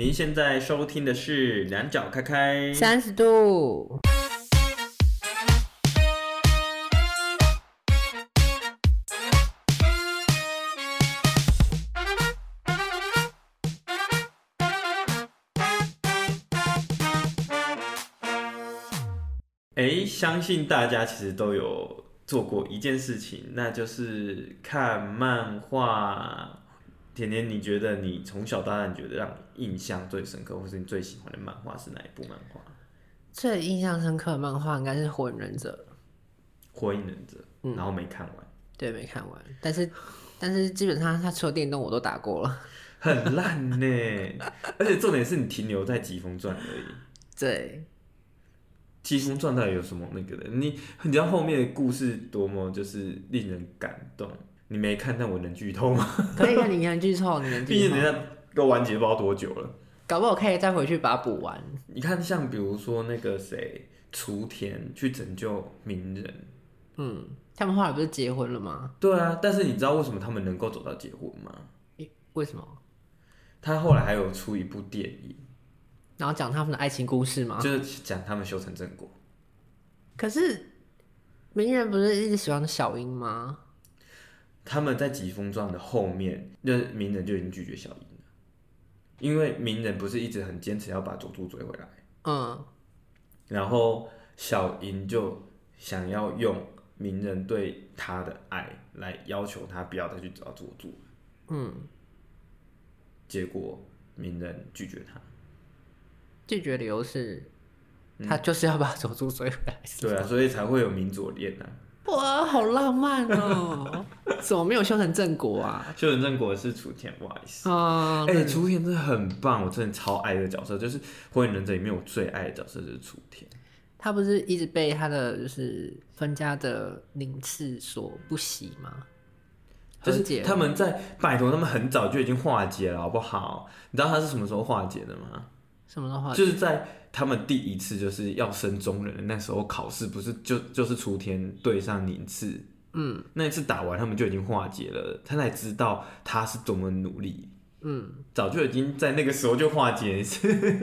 您现在收听的是两脚开开三十度。哎，相信大家其实都有做过一件事情，那就是看漫画。甜甜，你觉得你从小到大你觉得让你印象最深刻，或是你最喜欢的漫画是哪一部漫画？最印象深刻的漫画应该是《火影忍者》。火影忍者，嗯，然后没看完。对，没看完。但是，但是基本上他出的电动我都打过了，很烂呢。而且重点是你停留在疾风传而已。对，疾风传到底有什么那个的？你你知道后面的故事多么就是令人感动。你没看，但我能剧透吗？可以看，你能剧透，你能剧透。毕竟人家都完结不知道多久了，搞不好可以再回去把它补完。你看，像比如说那个谁，雏田去拯救鸣人，嗯，他们后来不是结婚了吗？对啊，但是你知道为什么他们能够走到结婚吗？为什么？他后来还有出一部电影，然后讲他们的爱情故事吗？就是讲他们修成正果。可是鸣人不是一直喜欢小樱吗？他们在疾风传的后面，那鸣人就已经拒绝小樱了，因为鸣人不是一直很坚持要把佐助追回来，嗯，然后小樱就想要用鸣人对他的爱来要求他不要再去找佐助，嗯，结果鸣人拒绝他，拒绝理由是，他就是要把佐助追回来，嗯，对啊，所以才会有鸣佐恋啊。哇，好浪漫哦！怎么没有修成正果啊？修成正果是雏田，不好意思。啊，哎，雏田真的很棒，我真的超爱这个角色，就是火影忍者里面我最爱的角色就是雏田。他不是一直被他的就是分家的宁次所不喜吗？就是他们在拜托他们很早就已经化解了，好不好？你知道他是什么时候化解的吗？什么时候化解？就是在。他们第一次就是要升中人的那时候考试，不是就就是雏田对上宁次，嗯，那一次打完，他们就已经化解了，他才知道他是多么努力，嗯，早就已经在那个时候就化解，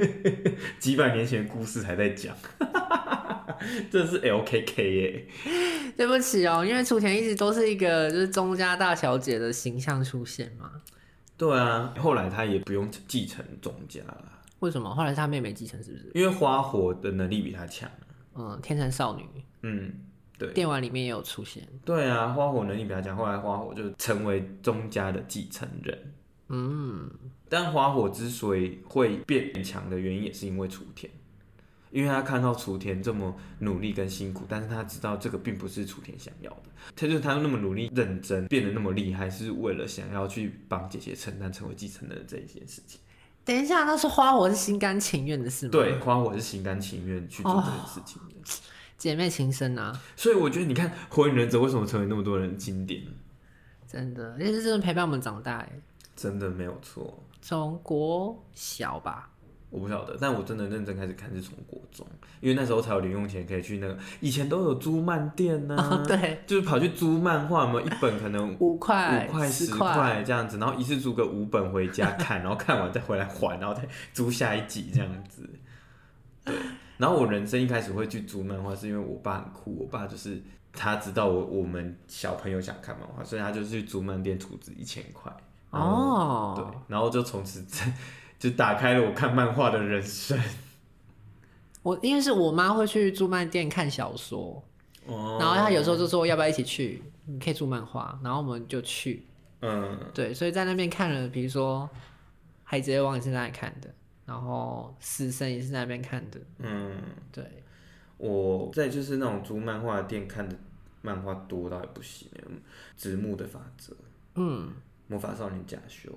几百年前的故事还在讲，这是 LKK 耶，对不起哦，因为雏田一直都是一个就是宗家大小姐的形象出现嘛，对啊，后来他也不用继承宗家了。为什么？后来是他妹妹继承，是不是？因为花火的能力比他强。嗯，天成少女。嗯，对。电玩里面也有出现。对啊，花火能力比他强，后来花火就成为宗家的继承人。嗯，但花火之所以会变强的原因，也是因为雏田，因为他看到雏田这么努力跟辛苦，但是他知道这个并不是雏田想要的。他就是他那么努力认真，变得那么厉害，是为了想要去帮姐姐承担成为继承人这一件事情。等一下，那是花火是心甘情愿的事吗？对，花火是心甘情愿去做这件事情的，哦，姐妹情深啊。所以我觉得，你看《火影忍者》为什么成为那么多人的经典？真的，那是真的陪伴我们长大哎。真的没有错。从国小吧。我不晓得，但我真的认真开始看是从国中，因为那时候才有零用钱可以去那个，以前都有租漫店呢、啊哦，对，就是跑去租漫画嘛，一本可能 五块、五块、十块这样子，然后一次租个五本回家看，然后看完再回来还，然后再租下一集这样子。对，然后我人生一开始会去租漫画，是因为我爸很酷，我爸就是他知道我我们小朋友想看漫画，所以他就去租漫店储值一千块。哦，对，然后就从此在。就打开了我看漫画的人生。我因为是我妈会去租漫店看小说，哦，然后她有时候就说要不要一起去，你可以租漫画，然后我们就去。嗯，对，所以在那边看了，比如说《海贼王》也是在那里看的，然后《死神》也是在那边看的。嗯，对。我在就是那种租漫画店看的漫画多到也不行，直木的法则，嗯，魔法少年假修。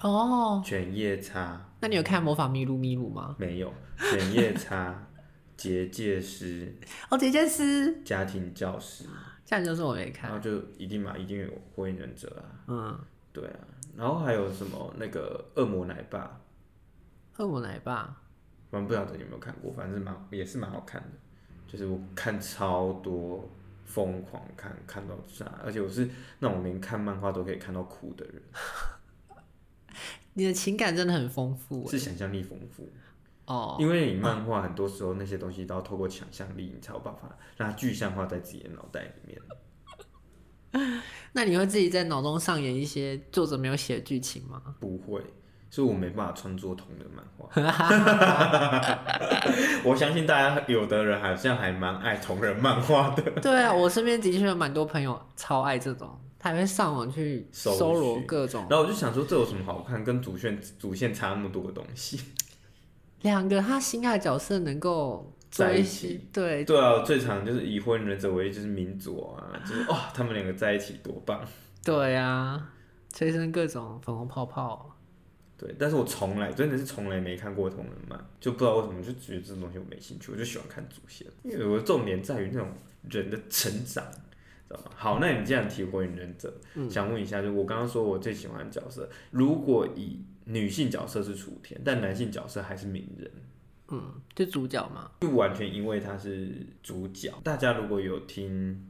哦，犬夜叉，那你有看魔法咪路咪路吗？没有，犬夜叉，结界师，哦，结界师，家庭教师，家庭教师我没看，然后就一定嘛，一定有火影忍者啊，嗯，对啊，然后还有什么那个恶魔奶爸，恶魔奶爸，我不晓得你有没有看过，反正蛮也是蛮好看的，就是我看超多，疯狂看，看到炸，而且我是那种连看漫画都可以看到哭的人。你的情感真的很丰富，是想象力丰富哦。因为你漫画很多时候那些东西都要透过想象力，你才有办法让它具象化在自己的脑袋里面。那你会自己在脑中上演一些作者没有写的剧情吗？不会，所以我没办法创作同人漫画。我相信大家有的人好像还蛮爱同人漫画的。对啊，我身边的确有蛮多朋友超爱这种，他还会上网去搜罗各种。然后我就想说，这有什么好看？跟主线主线差那么多的东西。两个他心爱的角色能够。在一起，对对啊，最常就是已婚忍者唯一就是鸣佐啊，就是哇，他们两个在一起多棒。对啊，催生各种粉红泡泡。对，但是我从来真的是从来没看过同人漫，就不知道为什么就觉得这种东西我没兴趣，我就喜欢看主线，因为我的重点在于那种人的成长，知道吗？好，那你既然提火影忍者，嗯、想问一下，就我刚刚说我最喜欢的角色，如果以女性角色是楚田，但男性角色还是鸣人。嗯，就主角嘛，不完全因为他是主角。大家如果有听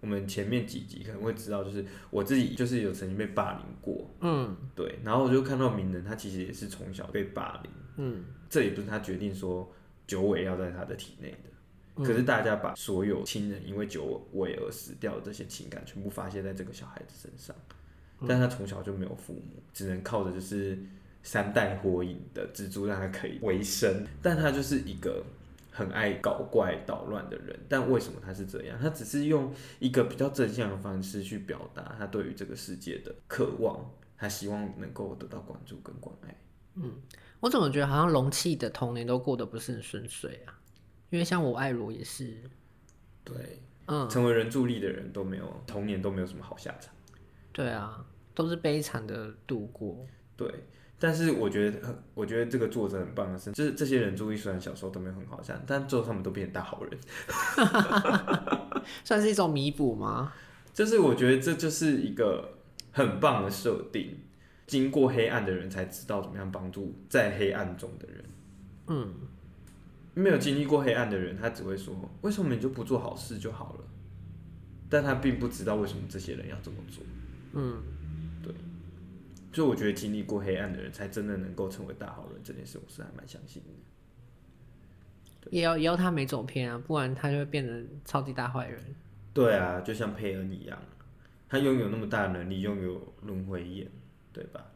我们前面几集，可能会知道，就是我自己就是有曾经被霸凌过。嗯，对。然后我就看到鸣人，他其实也是从小被霸凌。嗯，这也不是他决定说九尾要在他的体内的。嗯，可是大家把所有亲人因为酒尾而死掉的这些情感，全部发泄在这个小孩子身上。但他从小就没有父母，只能靠着就是。三代火影的蜘蛛让他可以维生，但他就是一个很爱搞怪捣乱的人。但为什么他是这样？他只是用一个比较正向的方式去表达他对于这个世界的渴望，他希望能够得到关注跟关爱。嗯，我怎么觉得好像龙气的童年都过得不是很顺遂啊？因为像我爱罗也是，对，嗯，成为人助力的人都没有童年都没有什么好下场。对啊，都是悲惨的度过。对。但是我觉得，我觉得这个作者很棒的是，就是这些人注意，虽然小时候都没有很好像，但最后他们都变成大好人，算是一种弥补吗？就是我觉得这就是一个很棒的设定，经过黑暗的人才知道怎么样帮助在黑暗中的人。嗯，没有经历过黑暗的人，他只会说：“为什么你就不做好事就好了？”但他并不知道为什么这些人要这么做。嗯。对所以我觉得经历过黑暗的人，才真的能够成为大好人。这件事，我是还蛮相信的。也要也要他没走偏啊，不然他就会变成超级大坏人。对啊，就像佩恩一样，他拥有那么大的能力，拥有轮回眼，对吧？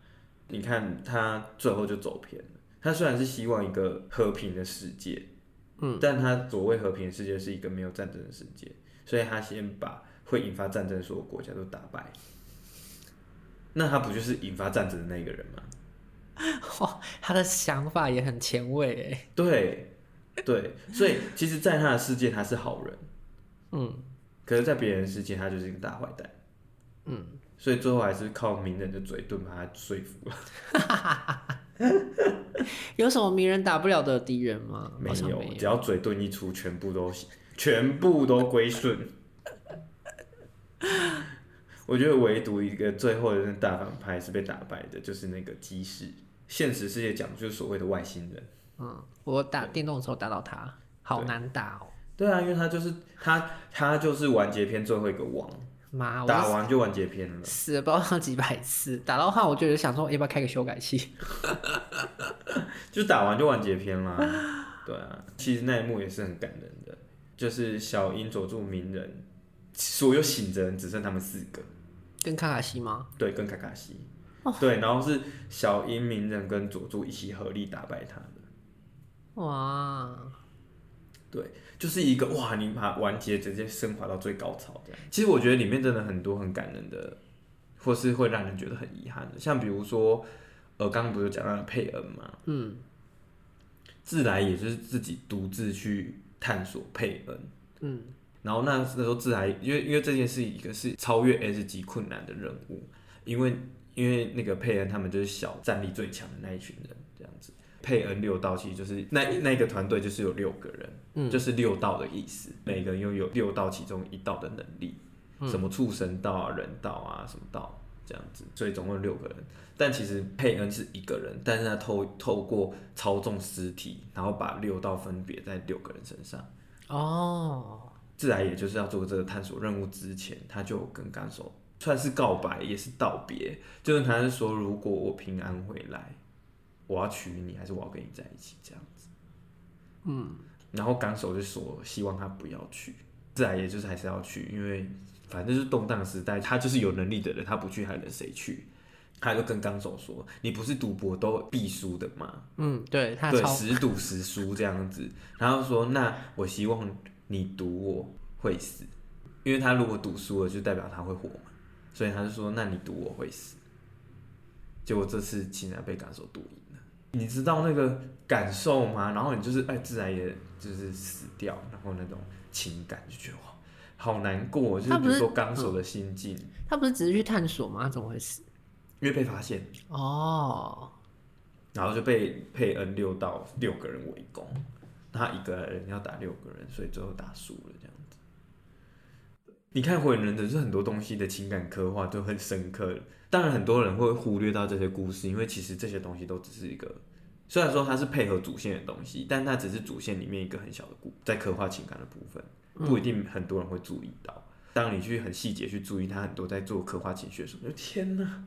你看他最后就走偏了。他虽然是希望一个和平的世界，嗯，但他所谓和平的世界是一个没有战争的世界，所以他先把会引发战争的所有国家都打败。那他不就是引发战争的那个人吗？哇，他的想法也很前卫哎。对，对，所以其实，在他的世界他是好人，嗯，可是，在别人的世界他就是一个大坏蛋，嗯，所以最后还是靠名人的嘴遁把他说服了。有什么名人打不了的敌人吗？没有，没有，只要嘴遁一出，全部都全部都归顺。我觉得唯独一个最后的那大反派是被打败的，就是那个基士。现实世界讲的就是所谓的外星人。嗯，我打电动的时候打到他，好难打哦。对啊，因为他就是他，他就是完结篇最后一个王。妈，打完就完结篇了。死了不知道几百次，打到话我就想说，要不要开个修改器？就打完就完结篇啦。对啊，其实那一幕也是很感人的，就是小樱佐助鸣人，所有醒着人只剩他们四个。跟卡卡西吗？对，跟卡卡西。Oh. 对，然后是小樱、鸣人跟佐助一起合力打败他的。哇.对，就是一个哇，你把完结直接升华到最高潮这样。其实我觉得里面真的很多很感人的，或是会让人觉得很遗憾的，像比如说，呃，刚刚不是讲到了佩恩吗？嗯。自来也就是自己独自去探索佩恩。嗯。然后那那时候自来，因为因为这件事一个是超越 S 级困难的任务，因为因为那个佩恩他们就是小战力最强的那一群人。佩恩六道其实就是那那个团队就是有六个人，嗯，就是六道的意思，每个人拥有六道其中一道的能力，什么畜生道啊、人道啊什么道这样子，所以总共六个人。但其实佩恩是一个人，但是他透透过操纵尸体，然后把六道分别在六个人身上。哦。自来也就是要做这个探索任务之前，他就跟纲手算是告白，也是道别。就是他是说，如果我平安回来，我要娶你，还是我要跟你在一起这样子。嗯，然后纲手就说，希望他不要去，自然也就是还是要去，因为反正就是动荡时代，他就是有能力的人，他不去还能谁去？他就跟纲手说：“你不是赌博都必输的吗？嗯，对，他对，十赌十输这样子。然后说，那我希望你赌我会死，因为他如果赌输了，就代表他会活嘛。所以他就说，那你赌我会死。结果这次竟然被纲手赌赢了，你知道那个感受吗？然后你就是哎，自然也就是死掉，然后那种情感就觉得哇，好难过。就是比如说纲手的心境，他不是只是去探索吗？他怎么会死？”因为被发现哦，然后就被佩恩六到六个人围攻，他一个人要打六个人，所以最后打输了。你看火影忍者是很多东西的情感刻画都很深刻，当然很多人会忽略到这些故事，因为其实这些东西都只是一个，虽然说它是配合主线的东西，但它只是主线里面一个很小的故，在刻画情感的部分，不一定很多人会注意到。当你去很细节去注意他很多在做刻画情绪的时候，就天哪！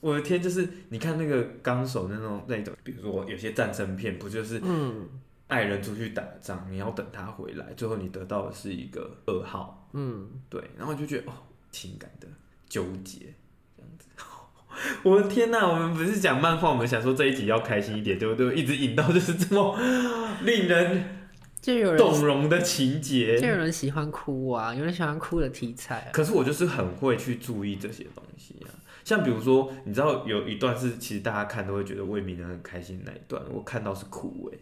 我的天，就是你看那个纲手那种那种，比如说有些战争片，不就是嗯，爱人出去打仗，你要等他回来，最后你得到的是一个噩耗，嗯，对，然后就觉得哦，情感的纠结这样子。我的天呐，我们不是讲漫画，我们想说这一集要开心一点，对不对？一直引到就是这么 令人就有人动容的情节，就有人喜欢哭啊，有人喜欢哭的题材啊。可是我就是很会去注意这些东西啊。像比如说，你知道有一段是其实大家看都会觉得魏明人很开心的那一段，我看到是哭哎，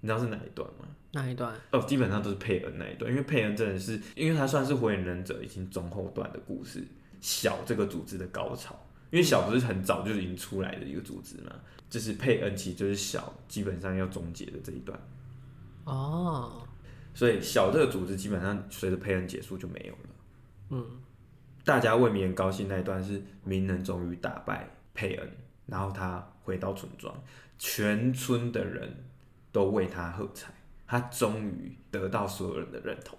你知道是哪一段吗？哪一段？哦，基本上都是佩恩那一段，因为佩恩真的是，因为他算是火影忍者已经中后段的故事，小这个组织的高潮，因为小不是很早就已经出来的一个组织嘛，就是佩恩其实就是小基本上要终结的这一段。哦，所以小这个组织基本上随着佩恩结束就没有了。嗯。大家为鸣人高兴那一段是鸣人终于打败佩恩，然后他回到村庄，全村的人都为他喝彩，他终于得到所有人的认同。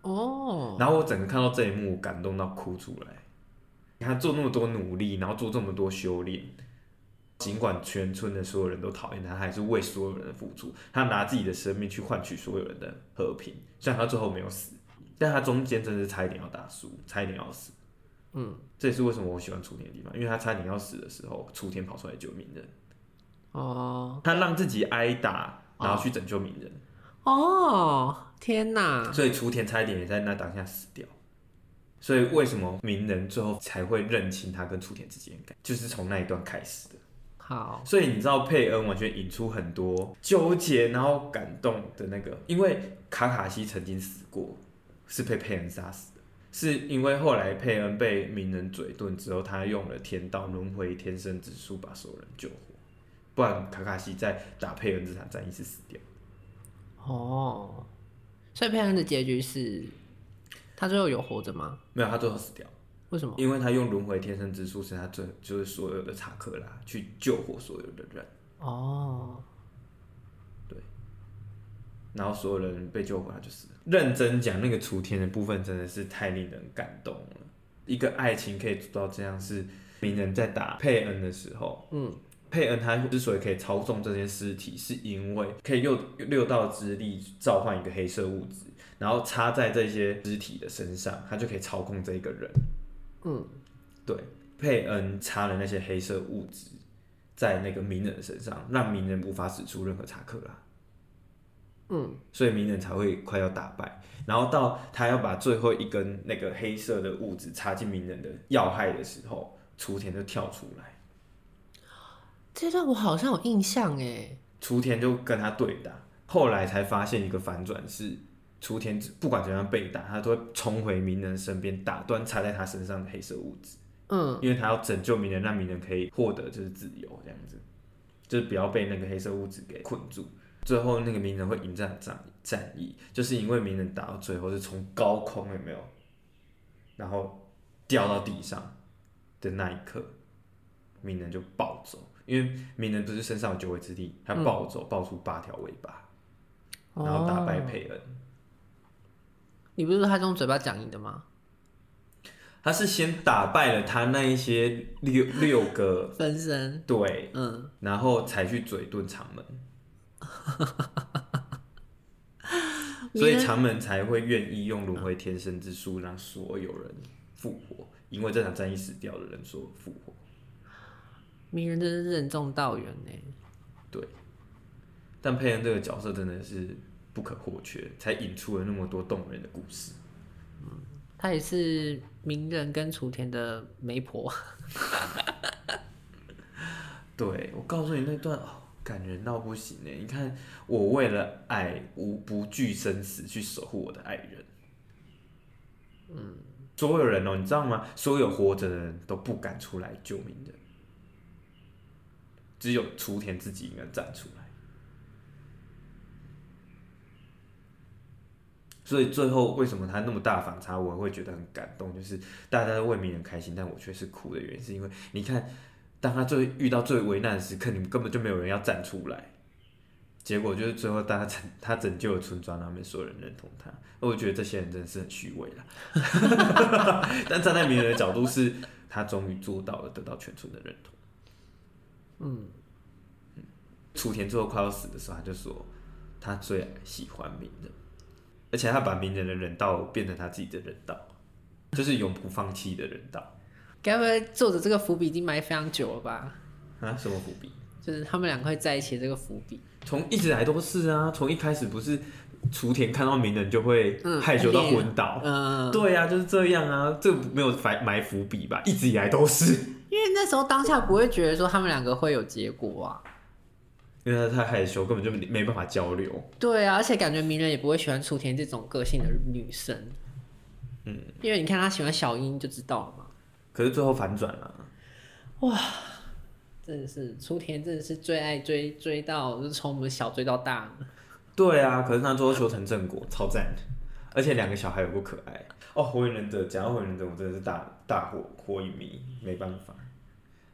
哦，然后我整个看到这一幕，感动到哭出来。他做那么多努力，然后做这么多修炼，尽管全村的所有人都讨厌他，他还是为所有人的付出。他拿自己的生命去换取所有人的和平，虽然他最后没有死。但他中间真的是差一点要打输，差一点要死。嗯，这也是为什么我喜欢楚天的地方，因为他差一点要死的时候，楚天跑出来救命人。哦，他让自己挨打，然后去拯救鸣人。哦，天哪！所以雏田差一点也在那当下死掉。所以为什么鸣人最后才会认清他跟雏田之间的感，就是从那一段开始的。好，所以你知道佩恩完全引出很多纠结，然后感动的那个，因为卡卡西曾经死过。是被佩恩杀死的，是因为后来佩恩被鸣人嘴遁之后，他用了天道轮回天生之术把所有人救活，不然卡卡西在打佩恩这场战役是死掉。哦，所以佩恩的结局是，他最后有活着吗？没有，他最后死掉。为什么？因为他用轮回天生之术，是他最就是所有的查克拉去救活所有的人。哦。对然后所有人被救回来，就是认真讲那个雏田的部分，真的是太令人感动了。一个爱情可以做到这样，是鸣人在打佩恩的时候，嗯，佩恩他之所以可以操纵这些尸体，是因为可以用六道之力召唤一个黑色物质，然后插在这些尸体的身上，他就可以操控这一个人。嗯，对，佩恩插了那些黑色物质在那个鸣人的身上，让鸣人无法使出任何查克拉。嗯，所以鸣人才会快要打败，然后到他要把最后一根那个黑色的物质插进鸣人的要害的时候，雏田就跳出来。这段我好像有印象哎。雏田就跟他对打，后来才发现一个反转是，雏田不管怎样被打，他都会冲回鸣人身边，打断插在他身上的黑色物质。嗯，因为他要拯救鸣人，让鸣人可以获得就是自由，这样子，就是不要被那个黑色物质给困住。最后那个鸣人会赢这场战战役，就是因为鸣人打到最后是从高空有没有，然后掉到地上的那一刻，鸣人就暴走，因为鸣人不是身上有九尾之力，他暴走爆出八条尾巴，嗯、然后打败佩恩。你不是说他用嘴巴讲赢的吗？他是先打败了他那一些六六个 分身，对，嗯，然后才去嘴遁长门，所以长门才会愿意用轮回天生之术让所有人复活，因为这场战役死掉的人说复活。鸣人真是任重道远呢。对，但佩恩这个角色真的是不可或缺，才引出了那么多动人的故事。嗯。她也是鸣人跟雏田的媒婆。对，我告诉你那段哦，感人到不行呢。你看，我为了爱，无不惧生死去守护我的爱人。嗯，所有人哦，你知道吗？所有活着的人都不敢出来救鸣人，只有雏田自己应该站出来。所以最后为什么他那么大反差，我会觉得很感动，就是大家都为鸣人开心，但我却是哭的原因，是因为你看，当他最遇到最危难的时刻，你们根本就没有人要站出来，结果就是最后大家拯他拯救了村庄，他们所有人认同他，我觉得这些人真的是很虚伪了。但站在鸣人的角度，是他终于做到了，得到全村的认同。嗯，雏田最后快要死的时候，他就说他最喜欢鸣人。而且他把鸣人的人道变成他自己的人道，就是永不放弃的人道。该不会作者这个伏笔已经埋非常久了吧？啊，什么伏笔？就是他们两个会在一起的这个伏笔，从一直来都是啊。从一开始不是雏田看到鸣人就会害羞到昏倒，嗯，对啊，就是这样啊。这没有埋埋伏笔吧？一直以来都是。因为那时候当下不会觉得说他们两个会有结果啊。因为他太害羞，根本就没办法交流。对啊，而且感觉鸣人也不会喜欢雏田这种个性的女生。嗯，因为你看他喜欢小樱就知道了嘛。可是最后反转了。哇，真的是雏田，真的是最爱追追到，就是从我们小追到大。对啊，可是他最后修成正果，超赞。而且两个小孩有多可爱哦！火影忍者讲到火影忍者，我真的是大大火火影迷，没办法。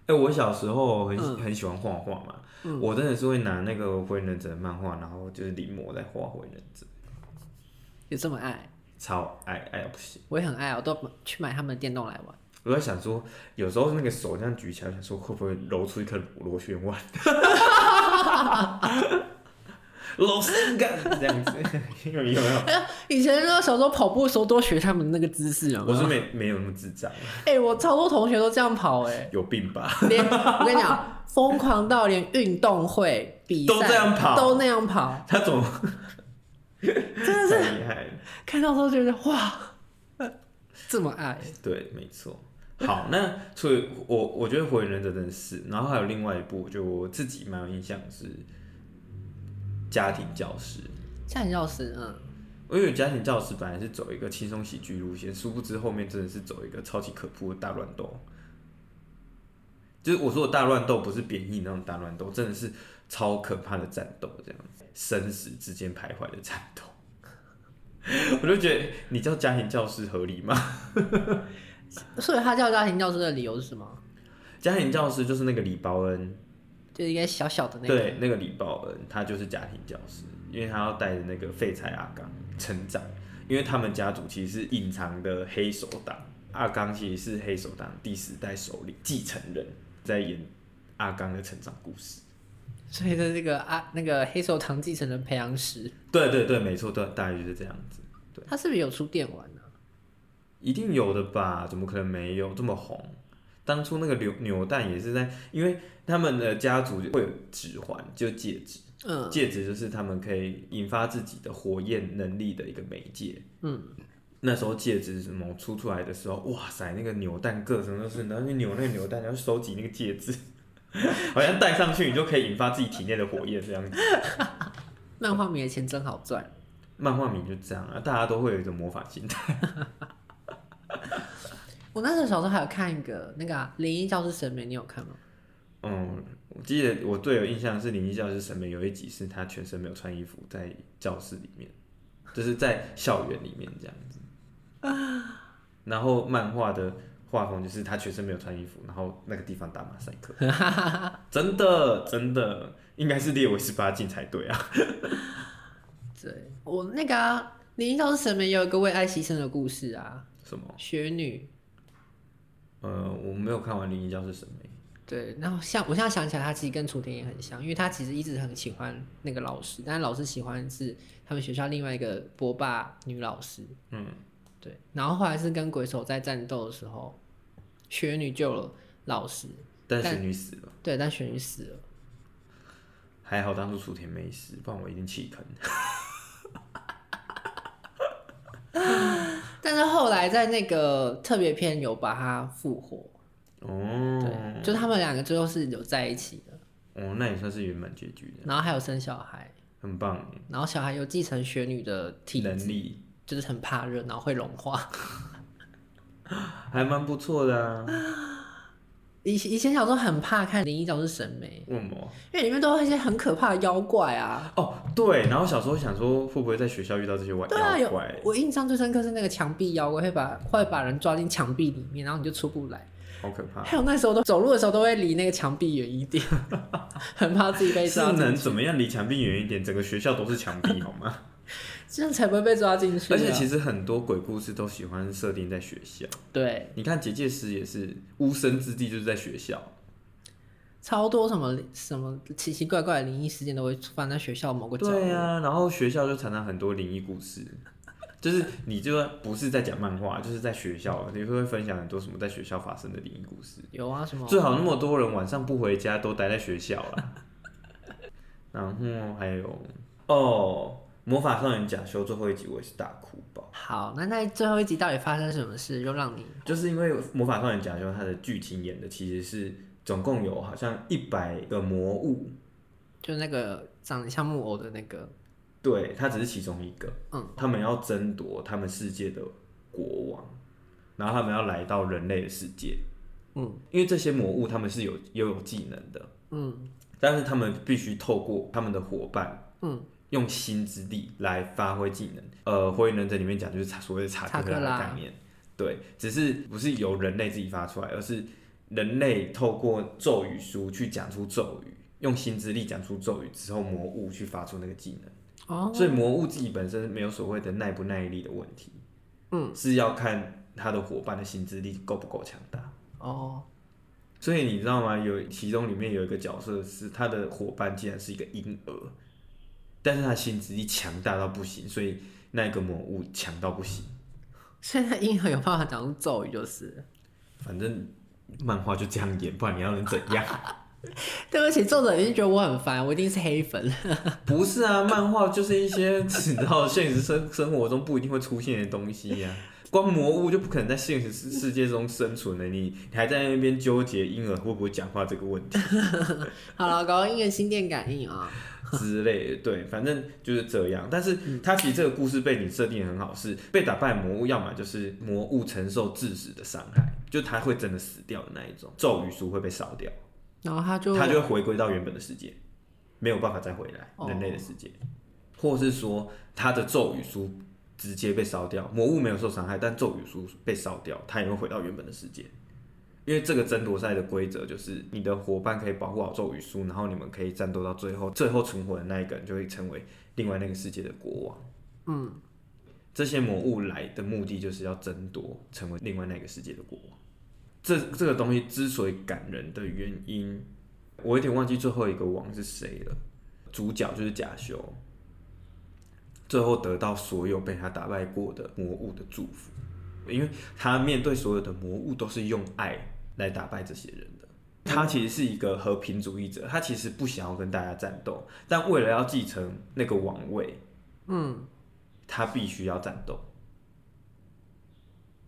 哎、欸，我小时候很、嗯、很喜欢画画嘛。我真的是会拿那个火影忍者的漫画，然后就是临摹在画火影忍者。有这么爱？超爱，爱到不行。我也很爱，我都去买他们的电动来玩。我在想说，有时候那个手这样举起来，想说会不会揉出一颗螺旋丸？螺旋丸这样子，有没有？以前那个小时候跑步的时候，都学他们那个姿势啊。我是没没有那么智障。哎、欸，我超多同学都这样跑、欸，哎，有病吧？连我跟你讲。疯狂到连运动会比赛都这样跑，都那样跑，他怎么真的是厉害？看到都觉得哇，这么爱。对，没错。好，那所以我我觉得《火影忍者》真的是，然后还有另外一部，就我自己蛮有印象是《家庭教师》。家庭教师，嗯，我以为《家庭教师》本来是走一个轻松喜剧路线，殊不知后面真的是走一个超级可怖的大乱斗。就是我说的大乱斗，不是贬义那种大乱斗，真的是超可怕的战斗，这样子生死之间徘徊的战斗。我就觉得你叫家庭教师合理吗？所以他叫家庭教师的理由是什么？家庭教师就是那个李包恩，就应该小小的那个。对，那个李报恩，他就是家庭教师，因为他要带着那个废柴阿刚成长，因为他们家族其实是隐藏的黑手党，阿刚其实是黑手党第十代首领继承人。在演阿刚的成长故事，所以的这个阿那个黑手党继承人培养史，对对对，没错，对，大概就是这样子。对，他是不是有出电玩呢？一定有的吧？怎么可能没有这么红？当初那个扭扭蛋也是在，因为他们的家族会有指环，就戒指，嗯，戒指就是他们可以引发自己的火焰能力的一个媒介，嗯。那时候戒指什么出出来的时候，哇塞，那个扭蛋各种都是，然后去扭那个扭蛋，然后收集那个戒指，好像戴上去你就可以引发自己体内的火焰这样子。漫画迷的钱真好赚。漫画迷就这样啊，大家都会有一种魔法心态。我那时候小时候还有看一个那个《灵异教师神眉》，你有看吗？嗯，我记得我最有印象是《灵异教师神眉》，有一集是他全身没有穿衣服在教室里面，就是在校园里面这样子。然后漫画的画风就是他全身没有穿衣服，然后那个地方打马赛克，真的真的应该是列为十八禁才对啊。对，我那个《灵异教师神眉》也有一个为爱牺牲的故事啊。什么？雪女。呃，我没有看完《灵异教室》。对，然后像我现在想起来，他其实跟楚田也很像，因为他其实一直很喜欢那个老师，但是老师喜欢的是他们学校另外一个波霸女老师。嗯，对。然后后来是跟鬼手在战斗的时候，雪女救了老师，但雪女死了。对，但雪女死了。还好当初楚田没死，不然我一定弃坑。但是后来在那个特别篇有把他复活。哦，对，就他们两个最后是有在一起的。哦，那也算是圆满结局的。然后还有生小孩，很棒。然后小孩有继承雪女的体能力，就是很怕热，然后会融化，还蛮不错的啊。以以前小时候很怕看《灵异教室》审美，为什么？因为里面都有一些很可怕的妖怪啊。哦，对，然后小时候想说会不会在学校遇到这些怪怪？对啊，有。我印象最深刻是那个墙壁妖怪，会把会把人抓进墙壁里面，然后你就出不来。好可怕！还有那时候都走路的时候都会离那个墙壁远一点，很怕自己被抓。是能怎么样离墙壁远一点？整个学校都是墙壁，好吗？这样才不会被抓进去。而且其实很多鬼故事都喜欢设定在学校。对，你看结界师也是无生之地，就是在学校。超多什么什么奇奇怪怪的灵异事件都会发生在学校某个角落。对啊，然后学校就常常很多灵异故事。就是你就说不是在讲漫画，就是在学校，你会不会分享很多什么在学校发生的灵异故事？有啊，什么最好那么多人晚上不回家，都待在学校了。然后还有哦，魔法少年假修最后一集我也是大哭爆。好，那那最后一集到底发生什么事，又让你就是因为魔法少年假修它的剧情演的其实是总共有好像一百个魔物，就那个长得像木偶的那个。对，它只是其中一个。嗯，他们要争夺他们世界的国王，然后他们要来到人类的世界。嗯，因为这些魔物他们是有拥有技能的。嗯，但是他们必须透过他们的伙伴，嗯，用心之力来发挥技能。呃，火影忍者里面讲就是所谓的查克拉的概念。对，只是不是由人类自己发出来，而是人类透过咒语书去讲出咒语，用心之力讲出咒语之后，魔物去发出那个技能。Oh. 所以魔物自己本身没有所谓的耐不耐力的问题，嗯，是要看他的伙伴的心智力够不够强大。哦，oh. 所以你知道吗？有其中里面有一个角色是他的伙伴竟然是一个婴儿，但是他心智力强大到不行，所以那个魔物强到不行。现在婴儿有办法讲出咒语就是，反正漫画就这样演，不然你要能怎样？对不起，作者一定觉得我很烦，我一定是黑粉。不是啊，漫画就是一些你知道现实生生活中不一定会出现的东西呀、啊。光魔物就不可能在现实世世界中生存了，你你还在那边纠结婴儿会不会讲话这个问题？好了，搞个婴儿心电感应啊之类的，对，反正就是这样。但是他其实这个故事背景设定得很好，是被打败魔物，要么就是魔物承受致死的伤害，就他会真的死掉的那一种，咒语书会被烧掉。然后他就他就会回归到原本的世界，没有办法再回来人类的世界，哦、或是说他的咒语书直接被烧掉，魔物没有受伤害，但咒语书被烧掉，它也会回到原本的世界。因为这个争夺赛的规则就是你的伙伴可以保护好咒语书，然后你们可以战斗到最后，最后存活的那一个人就会成为另外那个世界的国王。嗯，这些魔物来的目的就是要争夺成为另外那个世界的国王。这这个东西之所以感人的原因，我有点忘记最后一个王是谁了。主角就是假修，最后得到所有被他打败过的魔物的祝福，因为他面对所有的魔物都是用爱来打败这些人的。他其实是一个和平主义者，他其实不想要跟大家战斗，但为了要继承那个王位，嗯，他必须要战斗。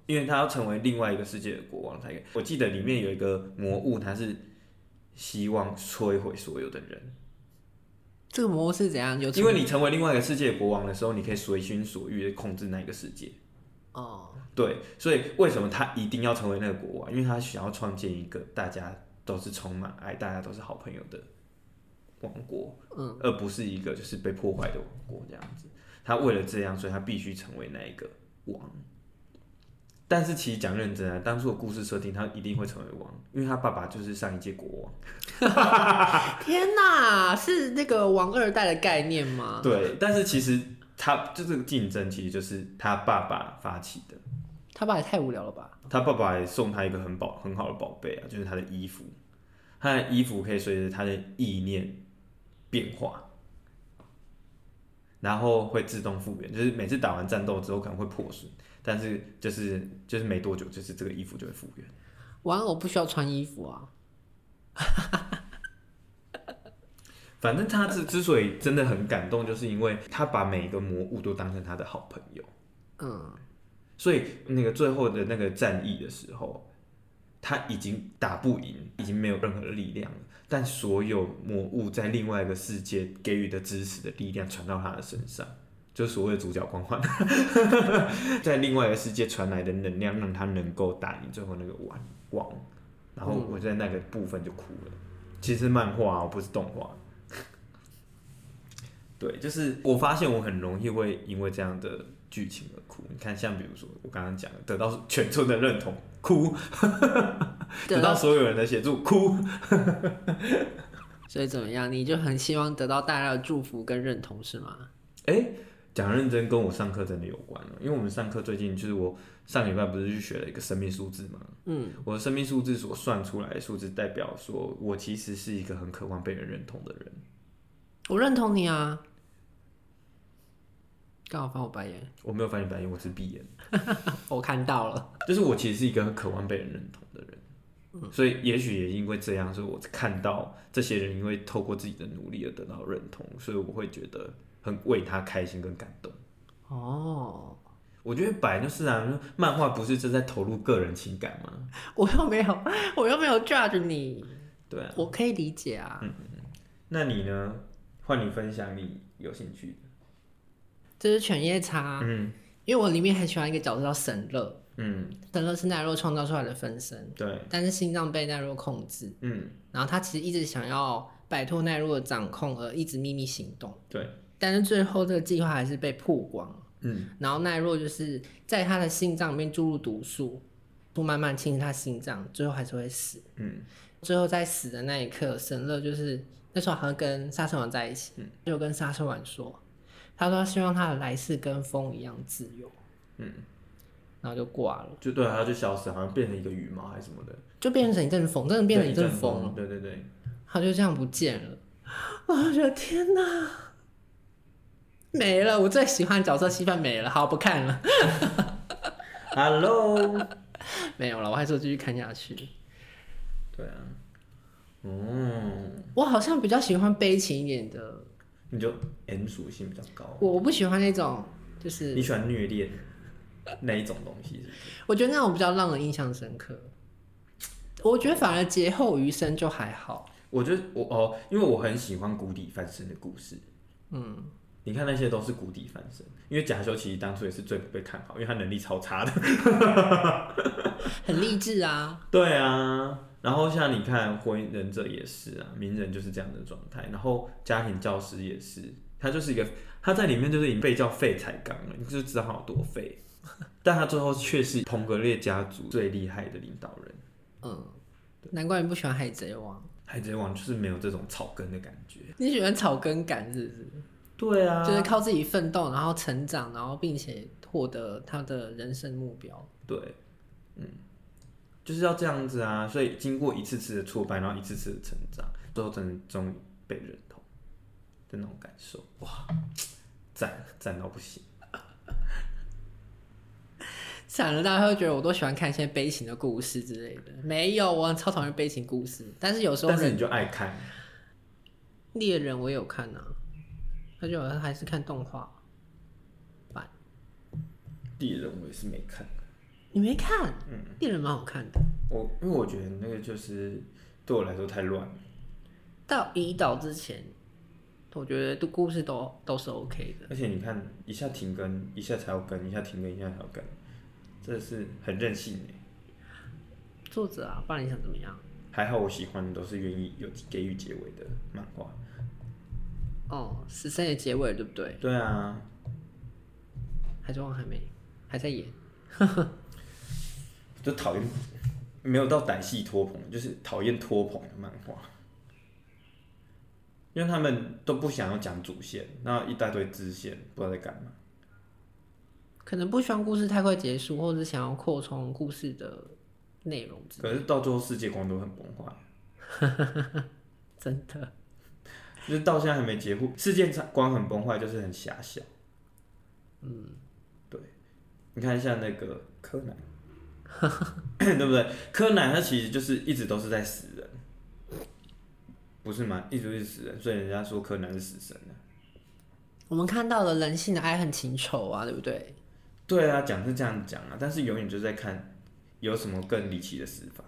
因为他要成为另外一个世界的国王才可以。我记得里面有一个魔物，他是希望摧毁所有的人。这个魔物是怎样？有因为你成为另外一个世界的国王的时候，你可以随心所欲的控制那个世界。哦，对，所以为什么他一定要成为那个国王？因为他想要创建一个大家都是充满爱、大家都是好朋友的王国，嗯，而不是一个就是被破坏的王国这样子。他为了这样，所以他必须成为那一个王。但是其实讲认真啊，当初的故事设定，他一定会成为王，因为他爸爸就是上一届国王。天哪，是那个王二代的概念吗？对，但是其实他就这个竞争，其实就是他爸爸发起的。他爸也太无聊了吧？他爸爸也送他一个很宝很好的宝贝啊，就是他的衣服。他的衣服可以随着他的意念变化，然后会自动复原。就是每次打完战斗之后可能会破损，但是就是就是没多久，就是这个衣服就会复原。玩偶不需要穿衣服啊。反正他之之所以真的很感动，就是因为他把每一个魔物都当成他的好朋友。嗯，所以那个最后的那个战役的时候，他已经打不赢，已经没有任何的力量了。但所有魔物在另外一个世界给予的支持的力量传到他的身上，就是所谓的主角光环，在另外一个世界传来的能量，让他能够打赢最后那个王王。然后我在那个部分就哭了。其实漫画，我不是动画。对，就是我发现我很容易会因为这样的剧情而哭。你看，像比如说我刚刚讲的，得到全村的认同，哭；得到所有人的协助，哭。所以怎么样？你就很希望得到大家的祝福跟认同，是吗？哎、欸，讲认真，跟我上课真的有关了。因为我们上课最近就是我上礼拜不是去学了一个生命数字吗？嗯，我的生命数字所算出来的数字，代表说我其实是一个很渴望被人认同的人。我认同你啊！刚好翻我白眼，我没有翻你白眼，我是闭眼。我看到了，就是我其实是一个很渴望被人认同的人，嗯、所以也许也因为这样，所以我看到这些人因为透过自己的努力而得到认同，所以我会觉得很为他开心跟感动。哦，我觉得本来就是啊，漫画不是正在投入个人情感吗？我又没有，我又没有 judge 你。对啊，我可以理解啊。嗯嗯，那你呢？换你分享你有兴趣的，这是犬夜叉。嗯，因为我里面很喜欢一个角色叫神乐。嗯，神乐是奈落创造出来的分身。对，但是心脏被奈落控制。嗯，然后他其实一直想要摆脱奈落的掌控，而一直秘密行动。对，但是最后这个计划还是被曝光。嗯，然后奈若就是在他的心脏里面注入毒素，不慢慢侵蚀他心脏，最后还是会死。嗯，最后在死的那一刻，神乐就是。那时候好像跟杀生丸在一起，嗯、就跟杀生丸说，他说他希望他的来世跟风一样自由，嗯，然后就挂了，就对，他就消失，好像变成一个羽毛还是什么的，就变成一阵风，真的变成一阵风，对对对，他就这样不见了，我就觉得天哪，没了，我最喜欢的角色戏份没了，好不看了，Hello，没有了，我还是继续看下去，对啊。嗯，我好像比较喜欢悲情一点的，你就 M 属性比较高。我我不喜欢那种，就是你喜欢虐恋那一种东西是是？我觉得那种比较让人印象深刻。我觉得反而劫后余生就还好。我觉得我哦，因为我很喜欢谷底翻身的故事。嗯，你看那些都是谷底翻身，因为贾修其实当初也是最不被看好，因为他能力超差的。很励志啊！对啊。然后像你看《火影忍者》也是啊，鸣人就是这样的状态。然后家庭教师也是，他就是一个他在里面就是已经被叫废柴刚了，你就知道他有多废。但他最后却是同格列家族最厉害的领导人。嗯，难怪你不喜欢海贼王。海贼王就是没有这种草根的感觉。你喜欢草根感是不是？对啊，就是靠自己奋斗，然后成长，然后并且获得他的人生目标。对，嗯。就是要这样子啊，所以经过一次次的挫败，然后一次次的成长，最后真的终于被认同的那种感受，哇，赞赞到不行！惨了，大家会觉得我都喜欢看一些悲情的故事之类的，没有，我超讨厌悲情故事，但是有时候，但是你就爱看猎人，我有看啊，他就还是看动画版，猎人我也是没看。你没看？嗯，猎人蛮好看的。我因为我觉得那个就是对我来说太乱了。到移岛之前，我觉得的故事都都是 OK 的。而且你看，一下停更，一下才要更，一下停更，一下才要更，这是很任性哎。作者啊，不然你想怎么样？还好我喜欢的都是愿意有给予结尾的漫画。哦，十三的结尾了对不对？对啊。海贼王还没，还在演。就讨厌，没有到歹戏拖棚，就是讨厌拖棚的漫画，因为他们都不想要讲主线，那一大堆支线，不知道在干嘛。可能不希望故事太快结束，或者想要扩充故事的内容。可是到最后世界观都很崩坏，真的。就是到现在还没结束，世界观很崩坏，就是很狭小。嗯，对。你看像那个柯南，对不对？柯南他其实就是一直都是在死人，不是吗？一直一直死人，所以人家说柯南是死神呢。我们看到了人性的爱恨情仇啊，对不对？对啊，讲是这样讲啊，但是永远就在看有什么更离奇的死法，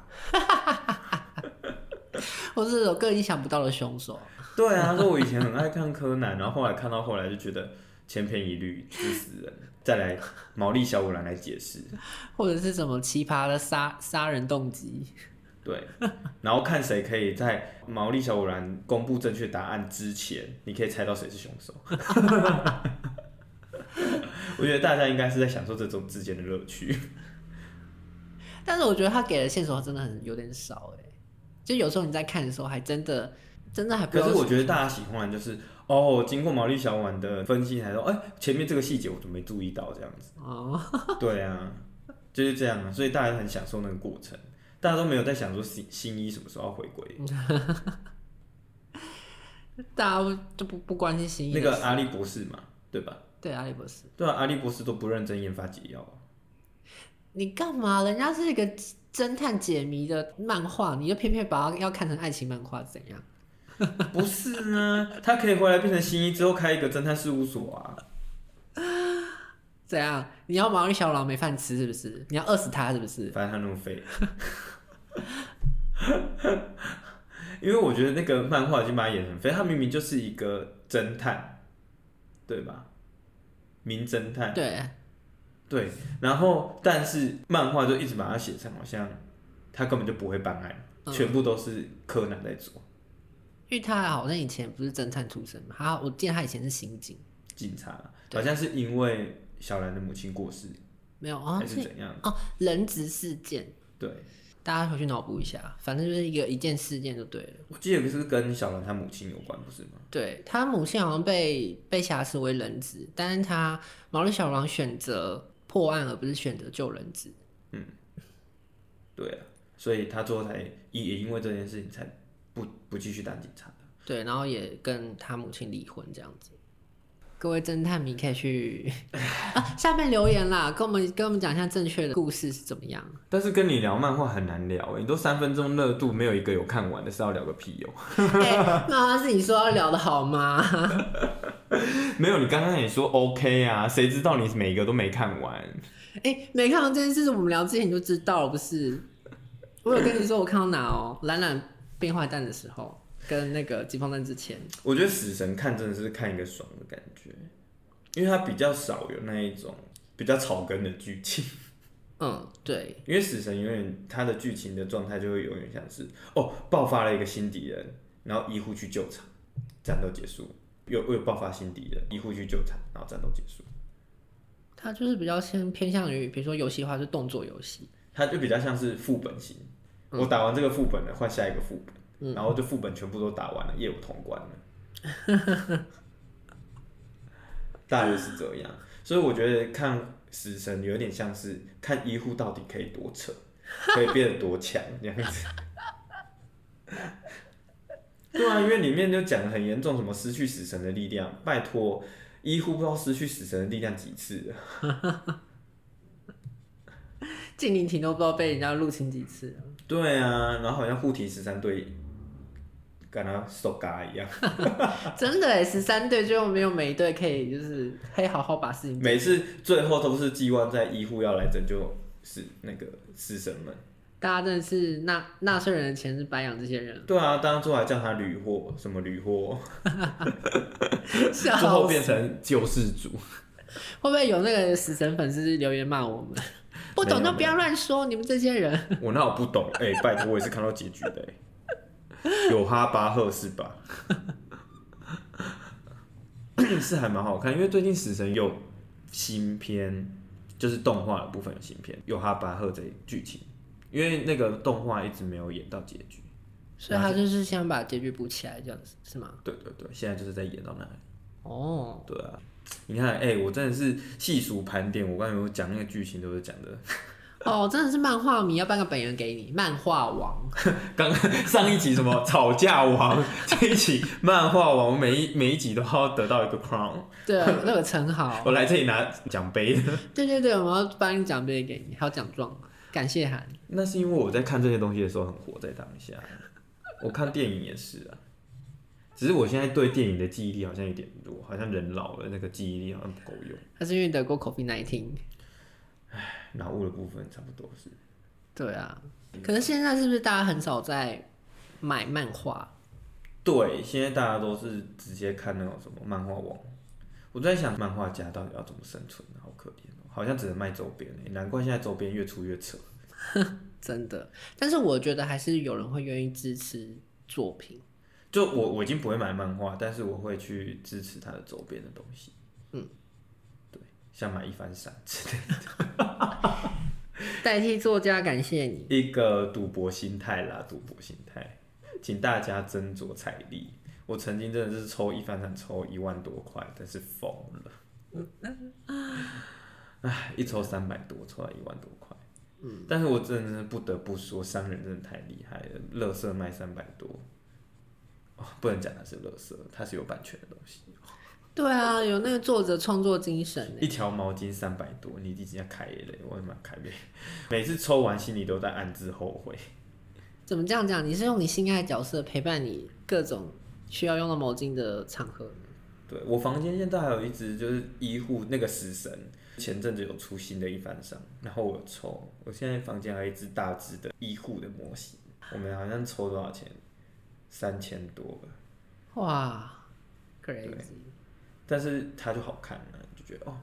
或是有更意想不到的凶手。对啊，他说我以前很爱看柯南，然后后来看到后来就觉得千篇一律，气死人。再来毛利小五郎来解释，或者是什么奇葩的杀杀人动机。对，然后看谁可以在毛利小五郎公布正确答案之前，你可以猜到谁是凶手。我觉得大家应该是在享受这种之间的乐趣。但是我觉得他给的线索真的很有点少哎，就有时候你在看的时候，还真的真的还不。可是我觉得大家喜欢就是哦，经过毛利小五的分析，才说哎，前面这个细节我都没注意到这样子。哦，对啊，就是这样啊，所以大家很享受那个过程。大家都没有在想说新新一什么时候要回归，大家都不不关心新一那个阿笠博士嘛，对吧？对，阿笠博士，对啊，阿笠博士都不认真研发解药。你干嘛？人家是一个侦探解谜的漫画，你就偏偏把它要看成爱情漫画，怎样？不是啊，他可以回来变成新一之后开一个侦探事务所啊。怎样？你要毛利小五郎没饭吃是不是？你要饿死他是不是？反正他那么废。因为我觉得那个漫画已经把他演很废，他明明就是一个侦探，对吧？名侦探。对。对，然后但是漫画就一直把他写成好像他根本就不会办案，嗯、全部都是柯南在做。因为他好像以前不是侦探出身嘛，他我记得他以前是刑警。警察，好像是因为。小兰的母亲过世，没有啊？还是怎样？哦，人质事件。对，大家回去脑补一下，反正就是一个一件事件就对了。我记得不是跟小兰她母亲有关，不是吗？对，他母亲好像被被挟持为人质，但是他毛利小五郎选择破案，而不是选择救人质。嗯，对啊，所以他最后才也也因为这件事情才不不继续当警察的。对，然后也跟他母亲离婚这样子。各位侦探迷可以去 啊，下面留言啦，跟我们跟我们讲一下正确的故事是怎么样。但是跟你聊漫画很难聊，你都三分钟热度，没有一个有看完的，是要聊个屁哟、欸！那是你说要聊的好吗？没有，你刚刚也说 OK 啊，谁知道你每一个都没看完？哎、欸，没看完这件事，我们聊之前你就知道了，不是？我有跟你说我看到哪哦，懒懒变坏蛋的时候。跟那个疾风蛋之前，我觉得死神看真的是看一个爽的感觉，因为它比较少有那一种比较草根的剧情。嗯，对，因为死神永远他的剧情的状态就会永远像是哦，爆发了一个新敌人，然后医护去救场，战斗结束，又又爆发新敌人，医护去救场，然后战斗结束。它就是比较偏偏向于，比如说游戏化是动作游戏，它就比较像是副本型。嗯、我打完这个副本了，换下一个副本。然后就副本全部都打完了，业务通关了，大约是这样。所以我觉得看死神有点像是看医护到底可以多扯，可以变得多强这样子。对啊，因为里面就讲的很严重，什么失去死神的力量，拜托，医护不知道失去死神的力量几次了，静灵体都不知道被人家入侵几次。对啊，然后好像护体十三队。跟他手嘎一样，真的哎，十三队最后没有每一队可以就是可以好好把事情。每次最后都是寄望在医护要来拯救，是那个死神们。大家真的是纳纳税人的钱是白养这些人。对啊，当初还叫他屡货，什么屡货，最后变成救世主。会不会有那个死神粉丝留言骂我们？不懂就不要乱说，你们这些人。我那我不懂哎、欸，拜托我也是看到结局的、欸 有哈巴赫是吧？是还蛮好看，因为最近死神有新片，就是动画的部分有新片，有哈巴赫这剧情，因为那个动画一直没有演到结局，所以他就是想把结局补起来，这样子是吗？对对对，现在就是在演到那里。哦，对啊，你看，哎、欸，我真的是细数盘点，我刚才有讲那个剧情都是讲的。哦，真的是漫画迷，要颁个本人给你，漫画王。刚上一集什么 吵架王，这一集漫画王，每一每一集都要得到一个 crown，对，那个称号。我来这里拿奖杯。对对对，我要颁奖杯给你，还有奖状，感谢函。那是因为我在看这些东西的时候很活在当下。我看电影也是啊，只是我现在对电影的记忆力好像有点弱，好像人老了，那个记忆力好像不够用。他是因为得过 COVID-19。唉，脑雾的部分差不多是。对啊，可是现在是不是大家很少在买漫画？对，现在大家都是直接看那种什么漫画网。我在想，漫画家到底要怎么生存？好可怜哦，好像只能卖周边诶，难怪现在周边越出越扯。真的，但是我觉得还是有人会愿意支持作品。就我我已经不会买漫画，但是我会去支持他的周边的东西。嗯。对像买一番伞之类的，代替作家感谢你。一个赌博心态啦，赌博心态，请大家斟酌财力。我曾经真的是抽一番伞抽一万多块，但是疯了。唉，一抽三百多，抽了一万多块。嗯，但是我真的是不得不说，商人真的太厉害了。乐色卖三百多，哦，不能讲它是垃圾，它是有版权的东西。对啊，有那个作者创作精神。一条毛巾三百多，你直接开了，我也蛮开的。每次抽完心里都在暗自后悔。怎么这样讲？你是用你心爱的角色陪伴你各种需要用到毛巾的场合？对，我房间现在还有一只就是医护那个死神，前阵子有出新的一番赏，然后我有抽。我现在房间还有一只大只的医护的模型，我们好像抽多少钱？三千多吧。哇，crazy。但是它就好看了，就觉得哦，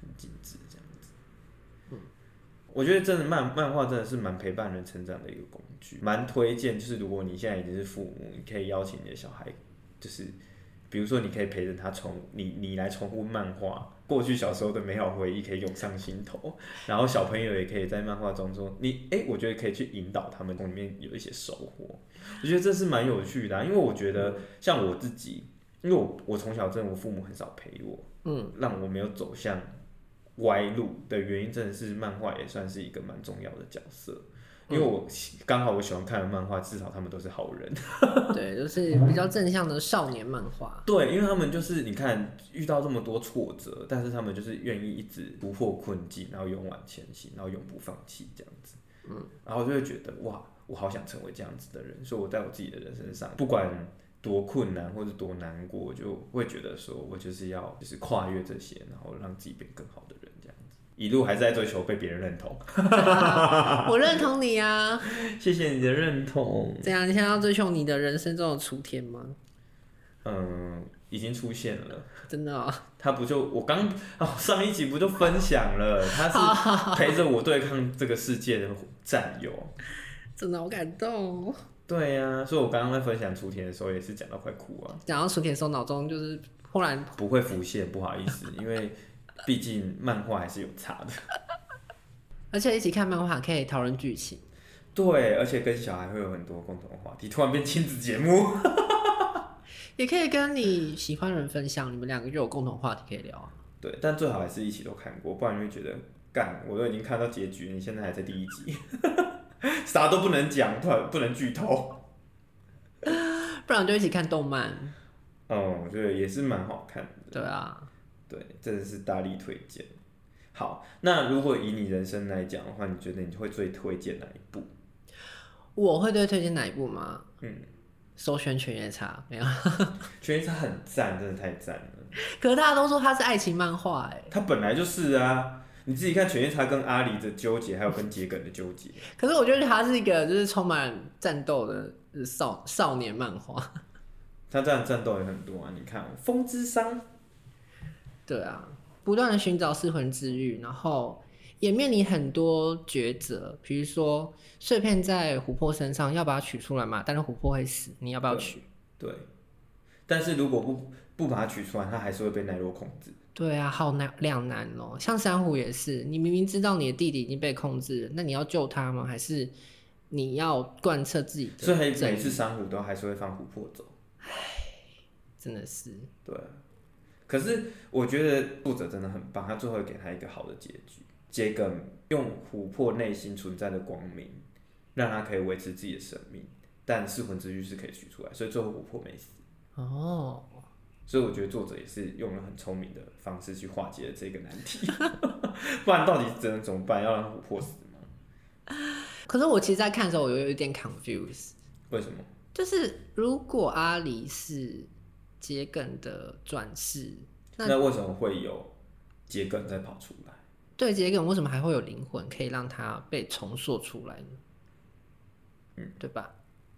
很精致这样子。嗯，我觉得真的漫漫画真的是蛮陪伴人成长的一个工具，蛮推荐。就是如果你现在已经是父母，你可以邀请你的小孩，就是比如说你可以陪着他重你你来重复漫画，过去小时候的美好回忆可以涌上心头。然后小朋友也可以在漫画中说你哎、欸，我觉得可以去引导他们从里面有一些收获。我觉得这是蛮有趣的、啊，因为我觉得像我自己。因为我我从小真的我父母很少陪我，嗯，让我没有走向歪路的原因，真的是漫画也算是一个蛮重要的角色。因为我刚好我喜欢看的漫画，至少他们都是好人，对，就是比较正向的少年漫画。对，因为他们就是你看遇到这么多挫折，但是他们就是愿意一直不破困境，然后勇往前行，然后永不放弃这样子。嗯，然后就会觉得哇，我好想成为这样子的人，所以我在我自己的人生上，不管。多困难或者多难过，就会觉得说我就是要就是跨越这些，然后让自己变更好的一路还是在追求被别人认同。我认同你啊，谢谢你的认同。怎样，你现在要追求你的人生中的雏田吗？嗯，已经出现了。真的？他不就我刚 哦上一集不就分享了？他是陪着我对抗这个世界的战友。真的好感动。对呀、啊，所以我刚刚在分享雏田的时候，也是讲到快哭啊。讲到雏田的时候，脑中就是忽然不会浮现，不好意思，因为毕竟漫画还是有差的。而且一起看漫画可以讨论剧情。对，而且跟小孩会有很多共同的话题，突然变亲子节目。也可以跟你喜欢的人分享，你们两个就有共同话题可以聊啊。对，但最好还是一起都看过，不然你会觉得干，我都已经看到结局，你现在还在第一集。啥都不能讲，不不能剧透，不然就一起看动漫。哦，对，也是蛮好看的。对啊，对，真的是大力推荐。好，那如果以你人生来讲的话，你觉得你会最推荐哪一部？我会最推荐哪一部吗？嗯，首选《犬夜叉》没有，《犬夜叉》很赞，真的太赞了。可是大家都说它是爱情漫画，哎，它本来就是啊。你自己看《犬夜叉》跟阿离的纠结，还有跟桔梗的纠结。可是我觉得它是一个就是充满战斗的少少年漫画。他这样战斗也很多啊！你看《风之伤》。对啊，不断的寻找失魂之玉，然后也面临很多抉择，比如说碎片在琥珀身上，要把它取出来嘛？但是琥珀会死，你要不要取？对。对，但是如果不不把它取出来，它还是会被奈落控制。对啊，好难两难哦。像珊瑚也是，你明明知道你的弟弟已经被控制了，那你要救他吗？还是你要贯彻自己的？所以每次珊瑚都还是会放琥珀走。唉，真的是。对，可是我觉得作者真的很棒，他最后给他一个好的结局。桔梗用琥珀内心存在的光明，让他可以维持自己的生命，但噬魂之玉是可以取出来，所以最后琥珀没死。哦，所以我觉得作者也是用了很聪明的方式去化解了这个难题，不然到底只能怎么办？要让琥珀死吗？可是我其实，在看的时候，我有一点 confused。为什么？就是如果阿离是桔梗的转世，那，那为什么会有桔梗再跑出来？对，桔梗为什么还会有灵魂可以让它被重塑出来呢？嗯，对吧？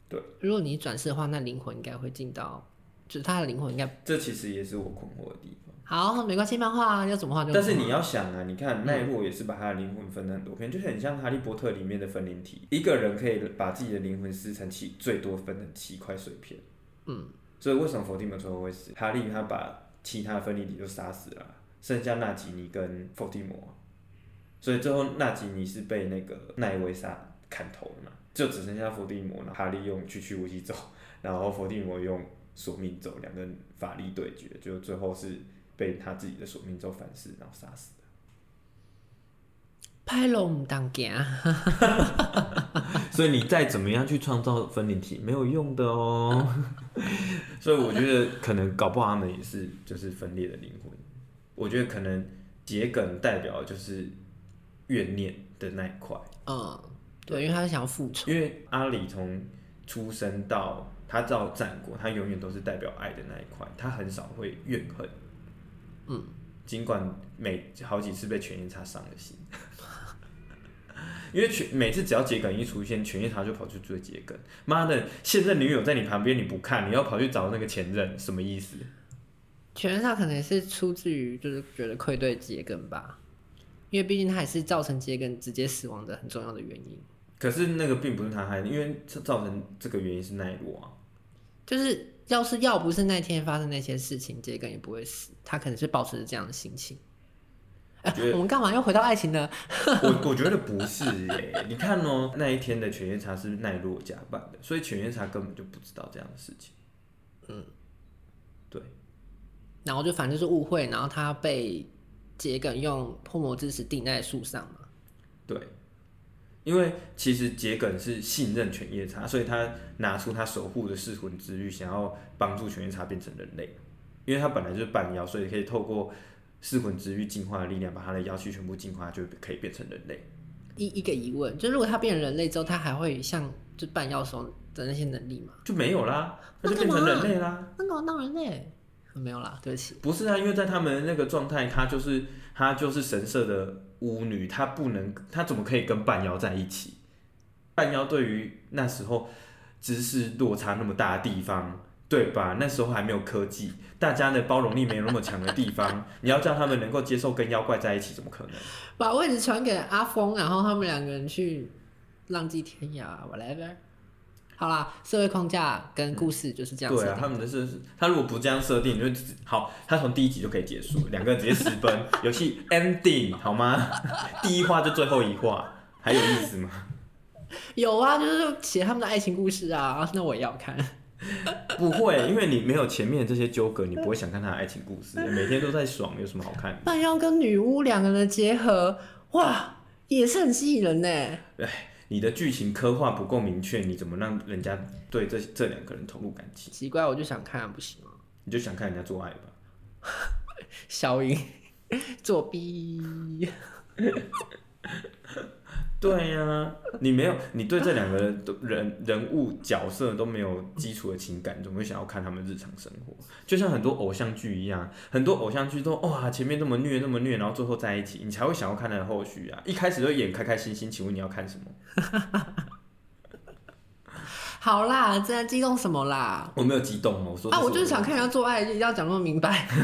对，如果你转世的话，那灵魂应该会进到，就是他的灵魂应该。这其实也是我困惑的地方。好，没关系，漫画要怎么画就。但是你要想啊，你看奈落也是把他的灵魂分了很多片，嗯、就很像哈利波特里面的分灵体，一个人可以把自己的灵魂撕成七，最多分成七块碎片。嗯，所以为什么伏地魔最后会死？哈利他把其他分灵体都杀死了，剩下纳吉尼跟伏地魔。所以最后纳吉尼是被那个奈威莎砍头了嘛，就只剩下伏地魔了。哈利用去去无极咒，然后伏地魔用索命咒，两个人法力对决，就最后是被他自己的索命咒反噬，然后杀死的。拍龙当家，所以你再怎么样去创造分离体没有用的哦。所以我觉得可能搞不好他们也是就是分裂的灵魂。我觉得可能桔梗代表就是。怨念的那一块，嗯，对，因为他是想要复仇。因为阿里从出生到他到战国，他永远都是代表爱的那一块，他很少会怨恨。嗯，尽管每好几次被犬夜叉伤了心，因为全每次只要桔梗一出现，犬夜叉就跑去追桔梗。妈的，现任女友在你旁边你不看，你要跑去找那个前任，什么意思？犬夜叉可能是出自于就是觉得愧对桔梗吧。因为毕竟他也是造成桔梗直接死亡的很重要的原因。可是那个并不是他害的，因为造成这个原因是奈落啊。就是要是要不是那天发生那些事情，桔梗也不会死。他可能是保持着这样的心情。我们干嘛又回到爱情呢？我我觉得不是耶。你看哦，那一天的犬夜叉是奈落假扮的，所以犬夜叉根本就不知道这样的事情。嗯，对。然后就反正是误会，然后他被。桔梗用破魔之石钉在树上嘛？对，因为其实桔梗是信任犬夜叉，所以他拿出他守护的噬魂之玉，想要帮助犬夜叉变成人类。因为他本来就是半妖，所以可以透过噬魂之玉进化的力量，把他的妖气全部进化，就可以变成人类。一一个疑问，就如果他变成人类之后，他还会像就半妖时候的那些能力吗？就没有啦，那就变成人类啦。那干嘛当人类？没有啦，对不起。不是啊，因为在他们那个状态，他就是他就是神社的巫女，他不能，他怎么可以跟半妖在一起？半妖对于那时候知识落差那么大的地方，对吧？那时候还没有科技，大家的包容力没有那么强的地方，你要叫他们能够接受跟妖怪在一起，怎么可能？把位置传给阿峰，然后他们两个人去浪迹天涯，whatever。好啦，社会框架跟故事就是这样。对啊，他们的设施，他如果不这样设定，就好，他从第一集就可以结束，两个人直接私奔，游戏 ending 好吗？第一话就最后一话，还有意思吗？有啊，就是写他们的爱情故事啊，那我也要看。不会，因为你没有前面这些纠葛，你不会想看他的爱情故事。每天都在爽，有什么好看的？半妖跟女巫两个人的结合，哇，也是很吸引人呢。哎。你的剧情刻画不够明确，你怎么让人家对这这两个人投入感情？奇怪，我就想看，不行吗？你就想看人家做爱吧。小云作弊。对呀、啊，你没有，你对这两个人人人物角色都没有基础的情感，怎么会想要看他们日常生活？就像很多偶像剧一样，很多偶像剧都哇前面那么虐那么虐，然后最后在一起，你才会想要看他的后续啊！一开始就演开开心心，请问你要看什么？好啦，这在激动什么啦？我没有激动哦，我说啊，我就是想看人家做爱，一定要讲那么明白。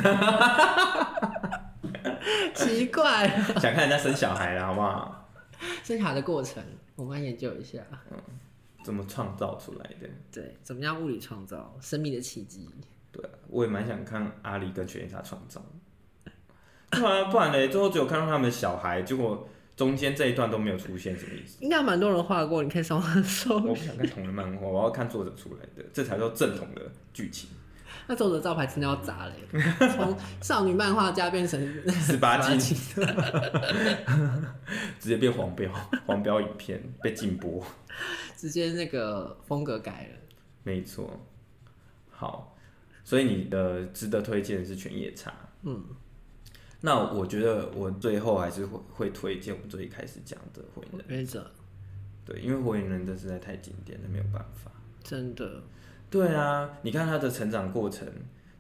奇怪，想看人家生小孩了，好不好？生卡的过程，我们来研究一下。嗯，怎么创造出来的？对，怎么样物理创造生命的奇迹？对，我也蛮想看阿里跟犬夜叉创造。不然不然嘞，最后只有看到他们小孩，结果中间这一段都没有出现，什么意思？应该蛮多人画过，你可以上网搜。我不想看同人漫画，我要看作者出来的，这才叫正统的剧情。那作者招牌真的要砸嘞，从少女漫画家变成十八禁，直接变黄标，黄标影片被禁播，直接那个风格改了。没错，好，所以你的值得推荐的是犬夜叉。嗯，那我觉得我最后还是会会推荐我们最一开始讲的火影忍者。对，因为火影忍者实在太经典了，没有办法。真的。对啊，你看他的成长过程，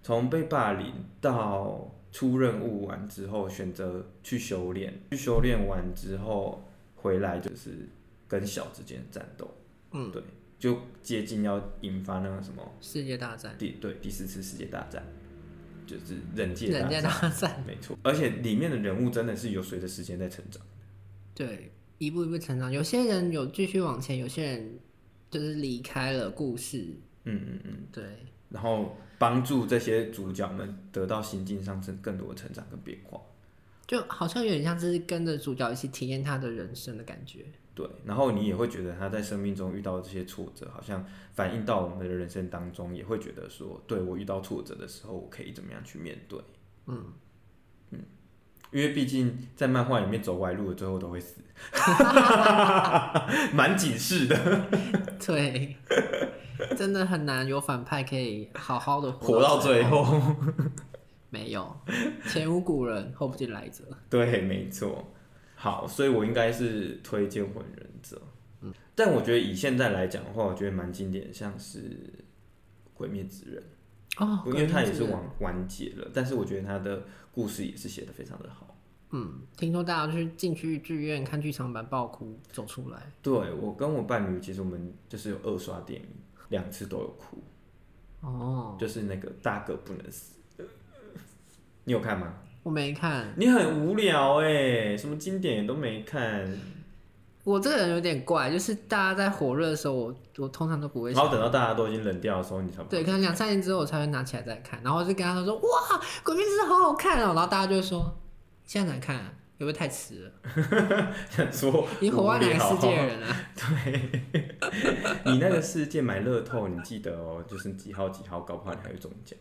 从被霸凌到出任务完之后选择去修炼，去修炼完之后回来就是跟小之间的战斗，嗯，对，就接近要引发那个什么世界大战，第对第四次世界大战，就是忍界大战，忍界大战，没错，而且里面的人物真的是有随着时间在成长，对，一步一步成长，有些人有继续往前，有些人就是离开了故事。嗯嗯嗯，对。然后帮助这些主角们得到心境上更更多的成长跟变化，就好像有点像是跟着主角一起体验他的人生的感觉。对，然后你也会觉得他在生命中遇到的这些挫折，好像反映到我们的人生当中，也会觉得说，对，我遇到挫折的时候，我可以怎么样去面对？嗯嗯，因为毕竟在漫画里面走歪路的最后都会死，蛮警示的。对。真的很难有反派可以好好的活到最后，没有前无古人后不见来者。对，没错。好，所以我应该是推荐火影忍者。嗯，但我觉得以现在来讲的话，我觉得蛮经典的，像是鬼灭之刃哦，因为它也是完完结了，但是我觉得它的故事也是写得非常的好。嗯，听说大家去进去剧院看剧场版爆哭走出来。对，我跟我伴侣，其实我们就是有二刷电影。两次都有哭，哦，就是那个大哥不能死，你有看吗？我没看。你很无聊哎，什么经典都没看。我这个人有点怪，就是大家在火热的时候，我我通常都不会。然后等到大家都已经冷掉的时候，你才对，可能两三年之后我才会拿起来再看，然后就跟他说：“哇，鬼灭之刃好好看哦。”然后大家就会说：“现在才看啊？会不会太迟了？” 想说 你活在哪个世界的人啊？对。你那个世界买乐透，你记得哦，就是几号几号，搞不好你还会中奖。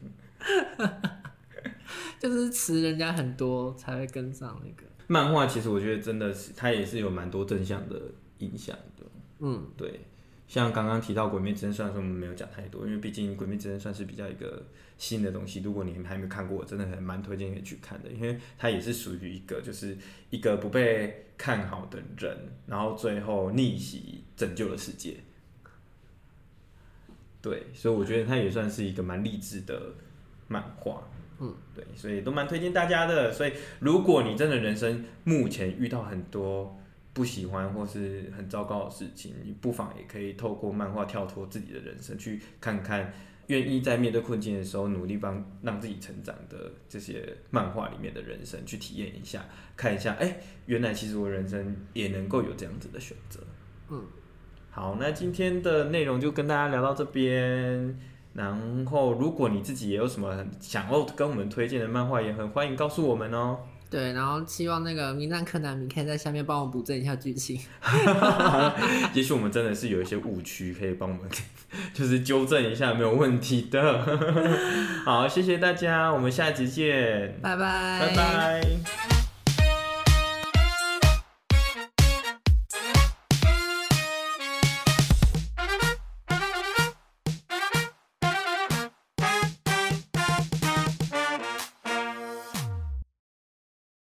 就是迟人家很多才会跟上那个漫画。其实我觉得真的是，它也是有蛮多正向的影响的。嗯，对。像刚刚提到《鬼灭之刃》，虽然说我们没有讲太多，因为毕竟《鬼灭之刃》算是比较一个新的东西。如果你还没看过，我真的还蛮推荐你去看的，因为它也是属于一个，就是一个不被看好的人，然后最后逆袭拯救了世界。对，所以我觉得它也算是一个蛮励志的漫画。嗯，对，所以都蛮推荐大家的。所以如果你真的人生目前遇到很多。不喜欢或是很糟糕的事情，你不妨也可以透过漫画跳脱自己的人生，去看看愿意在面对困境的时候努力帮让自己成长的这些漫画里面的人生，去体验一下，看一下，哎、欸，原来其实我人生也能够有这样子的选择。嗯，好，那今天的内容就跟大家聊到这边。然后，如果你自己也有什么想要跟我们推荐的漫画，也很欢迎告诉我们哦。对，然后希望那个名侦探柯南，你可以在下面帮我补正一下剧情。也许我们真的是有一些误区，可以帮我们 就是纠正一下，没有问题的。好，谢谢大家，我们下集见，拜拜，拜拜。